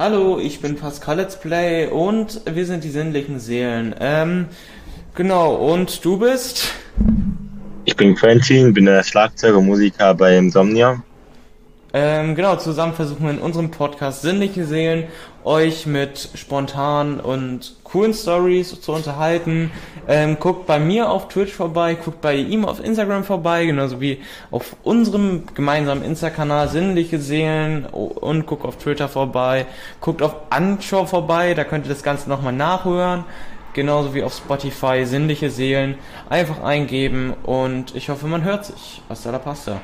Hallo, ich bin Pascal Let's Play und wir sind die sinnlichen Seelen. Ähm, genau, und du bist? Ich bin Quentin, bin der Schlagzeuger, Musiker bei Insomnia. Ähm, genau, zusammen versuchen wir in unserem Podcast Sinnliche Seelen euch mit spontanen und coolen Stories zu unterhalten. Ähm, guckt bei mir auf Twitch vorbei, guckt bei ihm auf Instagram vorbei, genauso wie auf unserem gemeinsamen Insta-Kanal Sinnliche Seelen und guckt auf Twitter vorbei. Guckt auf Anchor vorbei, da könnt ihr das Ganze nochmal nachhören. Genauso wie auf Spotify Sinnliche Seelen. Einfach eingeben und ich hoffe, man hört sich. Hasta la pasta.